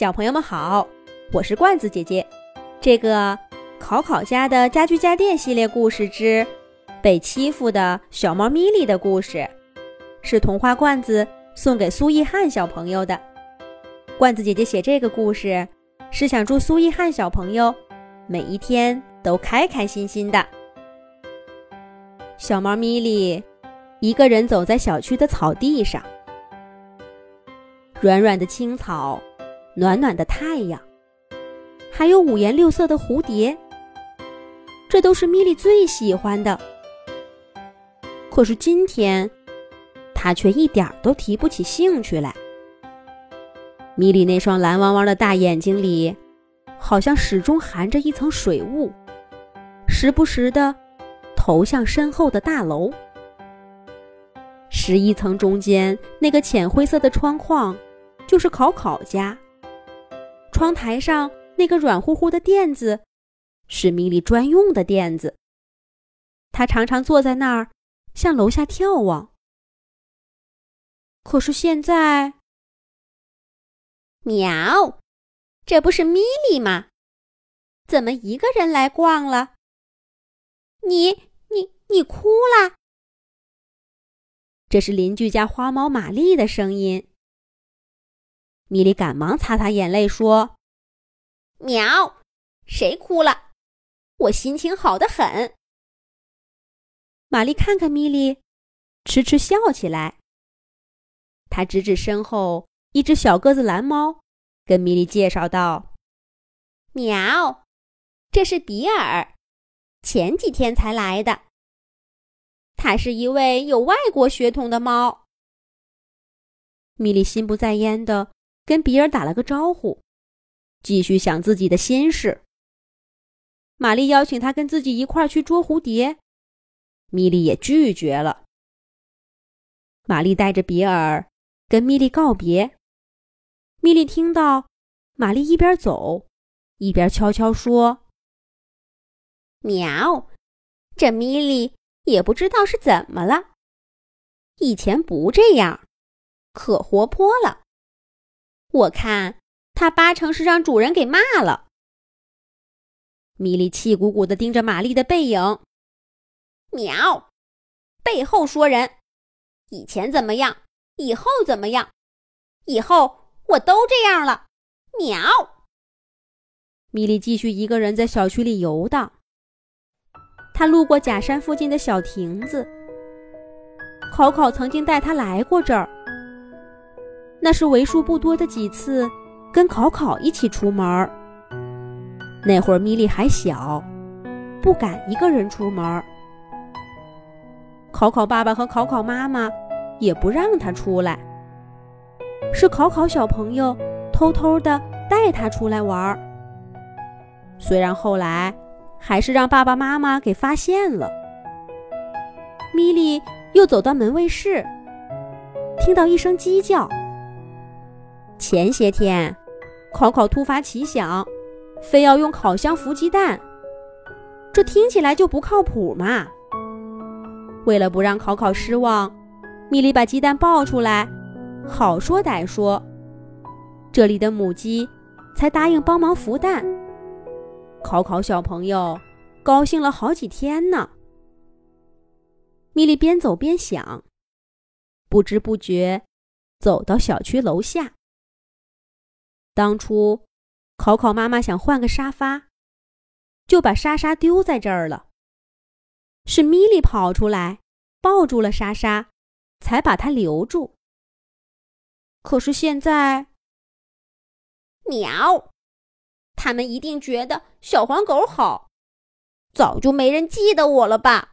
小朋友们好，我是罐子姐姐。这个考考家的家居家电系列故事之被欺负的小猫咪莉的故事，是童话罐子送给苏奕汉小朋友的。罐子姐姐写这个故事，是想祝苏奕汉小朋友每一天都开开心心的。小猫咪莉一个人走在小区的草地上。软软的青草，暖暖的太阳，还有五颜六色的蝴蝶，这都是米莉最喜欢的。可是今天，她却一点都提不起兴趣来。米莉那双蓝汪汪的大眼睛里，好像始终含着一层水雾，时不时的投向身后的大楼。十一层中间那个浅灰色的窗框。就是考考家。窗台上那个软乎乎的垫子，是米莉专用的垫子。他常常坐在那儿，向楼下眺望。可是现在，喵，这不是米莉吗？怎么一个人来逛了？你、你、你哭了？这是邻居家花猫玛丽的声音。米莉赶忙擦擦眼泪，说：“喵，谁哭了？我心情好得很。”玛丽看看米莉，痴痴笑起来。她指指身后一只小个子蓝猫，跟米莉介绍道：“喵，这是比尔，前几天才来的。他是一位有外国血统的猫。”米莉心不在焉的。跟比尔打了个招呼，继续想自己的心事。玛丽邀请他跟自己一块儿去捉蝴蝶，米莉也拒绝了。玛丽带着比尔跟米莉告别。米莉听到玛丽一边走，一边悄悄说：“喵，这米莉也不知道是怎么了，以前不这样，可活泼了。”我看他八成是让主人给骂了。米莉气鼓鼓地盯着玛丽的背影，喵，背后说人，以前怎么样，以后怎么样，以后我都这样了。喵。米莉继续一个人在小区里游荡。她路过假山附近的小亭子，考考曾经带她来过这儿。那是为数不多的几次跟考考一起出门。那会儿米莉还小，不敢一个人出门。考考爸爸和考考妈妈也不让他出来。是考考小朋友偷偷的带他出来玩。虽然后来还是让爸爸妈妈给发现了。米莉又走到门卫室，听到一声鸡叫。前些天，考考突发奇想，非要用烤箱孵鸡蛋，这听起来就不靠谱嘛。为了不让考考失望，米莉把鸡蛋抱出来，好说歹说，这里的母鸡才答应帮忙孵蛋。考考小朋友高兴了好几天呢。米莉边走边想，不知不觉走到小区楼下。当初，考考妈妈想换个沙发，就把莎莎丢在这儿了。是米莉跑出来抱住了莎莎，才把她留住。可是现在，喵，他们一定觉得小黄狗好，早就没人记得我了吧？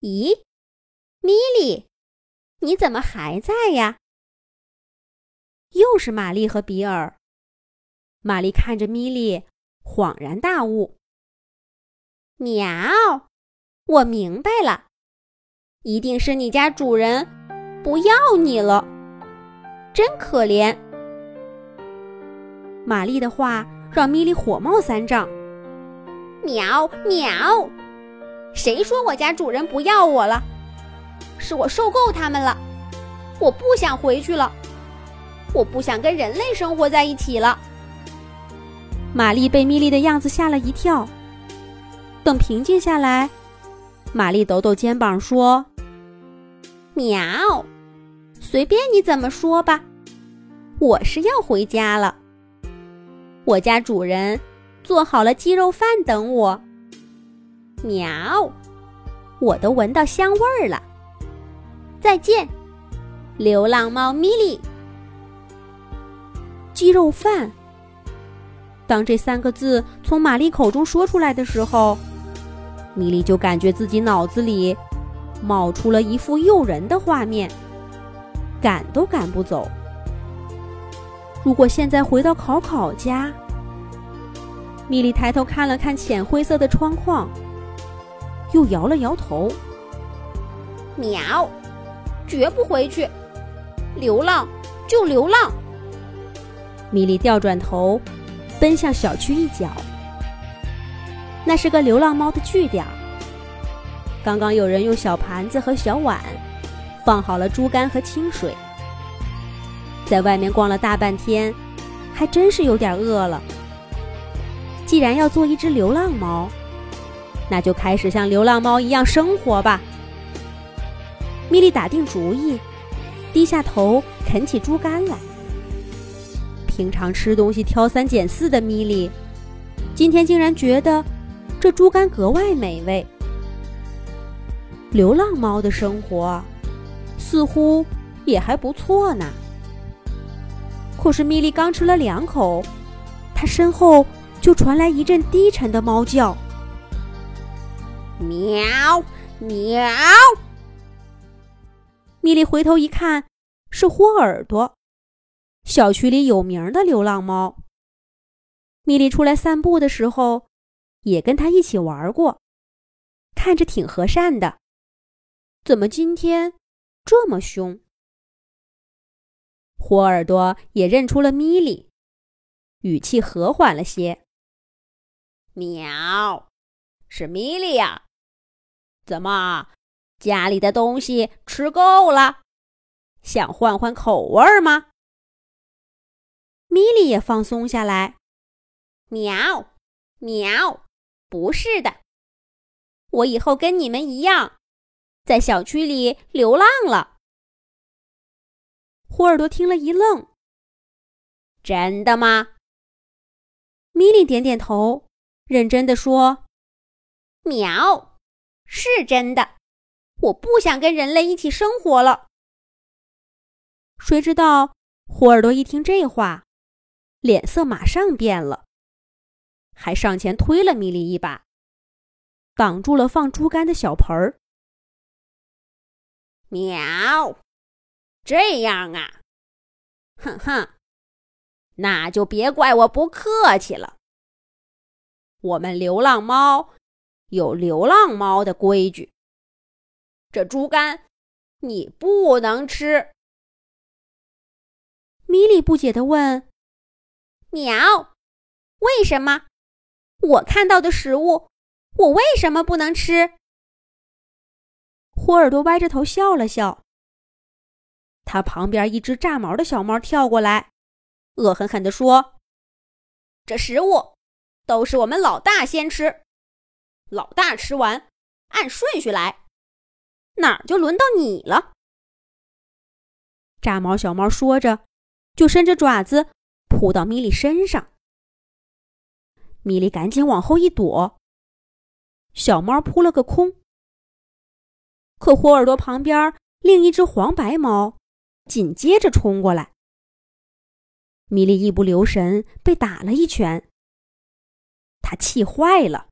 咦，米莉，你怎么还在呀？又是玛丽和比尔。玛丽看着米莉，恍然大悟：“喵，我明白了，一定是你家主人不要你了，真可怜。”玛丽的话让米莉火冒三丈：“喵喵，谁说我家主人不要我了？是我受够他们了，我不想回去了。”我不想跟人类生活在一起了。玛丽被米莉的样子吓了一跳。等平静下来，玛丽抖抖肩膀说：“喵，随便你怎么说吧，我是要回家了。我家主人做好了鸡肉饭等我。喵，我都闻到香味儿了。再见，流浪猫米莉。鸡肉饭。当这三个字从玛丽口中说出来的时候。”米莉就感觉自己脑子里冒出了一幅诱人的画面，赶都赶不走。如果现在回到考考家，米莉抬头看了看浅灰色的窗框，又摇了摇头。喵，绝不回去，流浪就流浪。米莉调转头，奔向小区一角。那是个流浪猫的据点。刚刚有人用小盘子和小碗放好了猪肝和清水。在外面逛了大半天，还真是有点饿了。既然要做一只流浪猫，那就开始像流浪猫一样生活吧。米莉打定主意，低下头啃起猪肝来。平常吃东西挑三拣四的米莉，今天竟然觉得。这猪肝格外美味。流浪猫的生活似乎也还不错呢。可是米莉刚吃了两口，它身后就传来一阵低沉的猫叫：“喵喵！”米莉回头一看，是豁耳朵，小区里有名的流浪猫。米莉出来散步的时候。也跟他一起玩过，看着挺和善的，怎么今天这么凶？火耳朵也认出了米莉，语气和缓了些：“喵，是米莉呀？怎么家里的东西吃够了，想换换口味吗？”米莉也放松下来：“喵，喵。”不是的，我以后跟你们一样，在小区里流浪了。霍耳朵听了一愣：“真的吗？”米莉点点头，认真的说：“喵，是真的。我不想跟人类一起生活了。”谁知道，霍耳朵一听这话，脸色马上变了。还上前推了米莉一把，挡住了放猪肝的小盆儿。喵，这样啊，哼哼，那就别怪我不客气了。我们流浪猫有流浪猫的规矩，这猪肝你不能吃。米莉不解的问：“喵，为什么？”我看到的食物，我为什么不能吃？霍耳朵歪着头笑了笑。他旁边一只炸毛的小猫跳过来，恶狠狠地说：“这食物都是我们老大先吃，老大吃完按顺序来，哪儿就轮到你了。”炸毛小猫说着，就伸着爪子扑到米莉身上。米莉赶紧往后一躲，小猫扑了个空。可火耳朵旁边另一只黄白猫紧接着冲过来，米莉一不留神被打了一拳，他气坏了。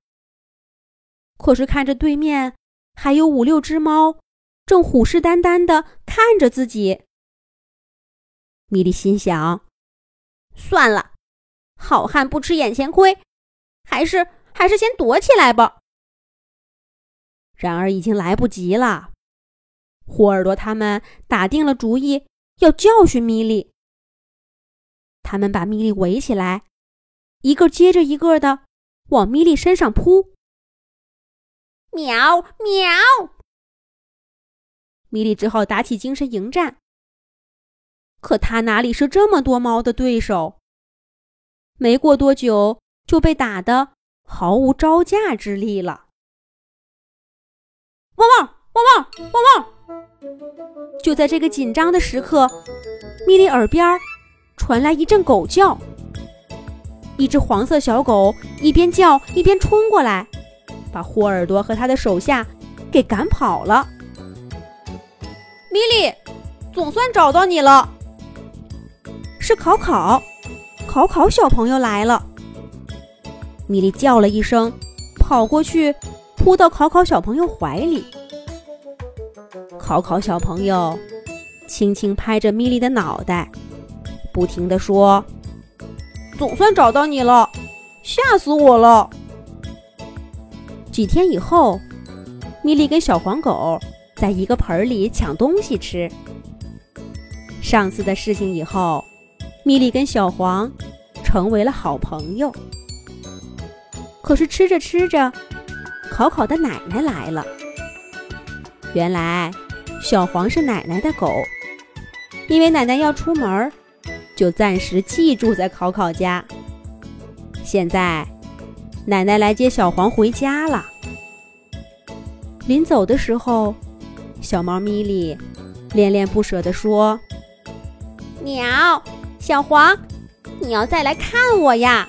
可是看着对面还有五六只猫正虎视眈眈的看着自己，米莉心想：算了，好汉不吃眼前亏。还是还是先躲起来吧。然而已经来不及了，霍耳朵他们打定了主意要教训米莉。他们把米莉围起来，一个接着一个的往米莉身上扑。喵喵！米莉只好打起精神迎战。可他哪里是这么多猫的对手？没过多久就被打得毫无招架之力了。汪汪汪汪汪汪！就在这个紧张的时刻，米莉耳边传来一阵狗叫。一只黄色小狗一边叫一边冲过来，把霍尔多和他的手下给赶跑了。米莉，总算找到你了。是考考，考考小朋友来了。米莉叫了一声，跑过去，扑到考考小朋友怀里。考考小朋友轻轻拍着米莉的脑袋，不停地说。总算找到你了，吓死我了！几天以后，米莉跟小黄狗在一个盆里抢东西吃。上次的事情以后，米莉跟小黄成为了好朋友。可是吃着吃着，考考的奶奶来了。原来，小黄是奶奶的狗，因为奶奶要出门就暂时寄住在考考家。现在，奶奶来接小黄回家了。临走的时候，小猫咪莉恋恋不舍地说：“鸟，小黄，你要再来看我呀！”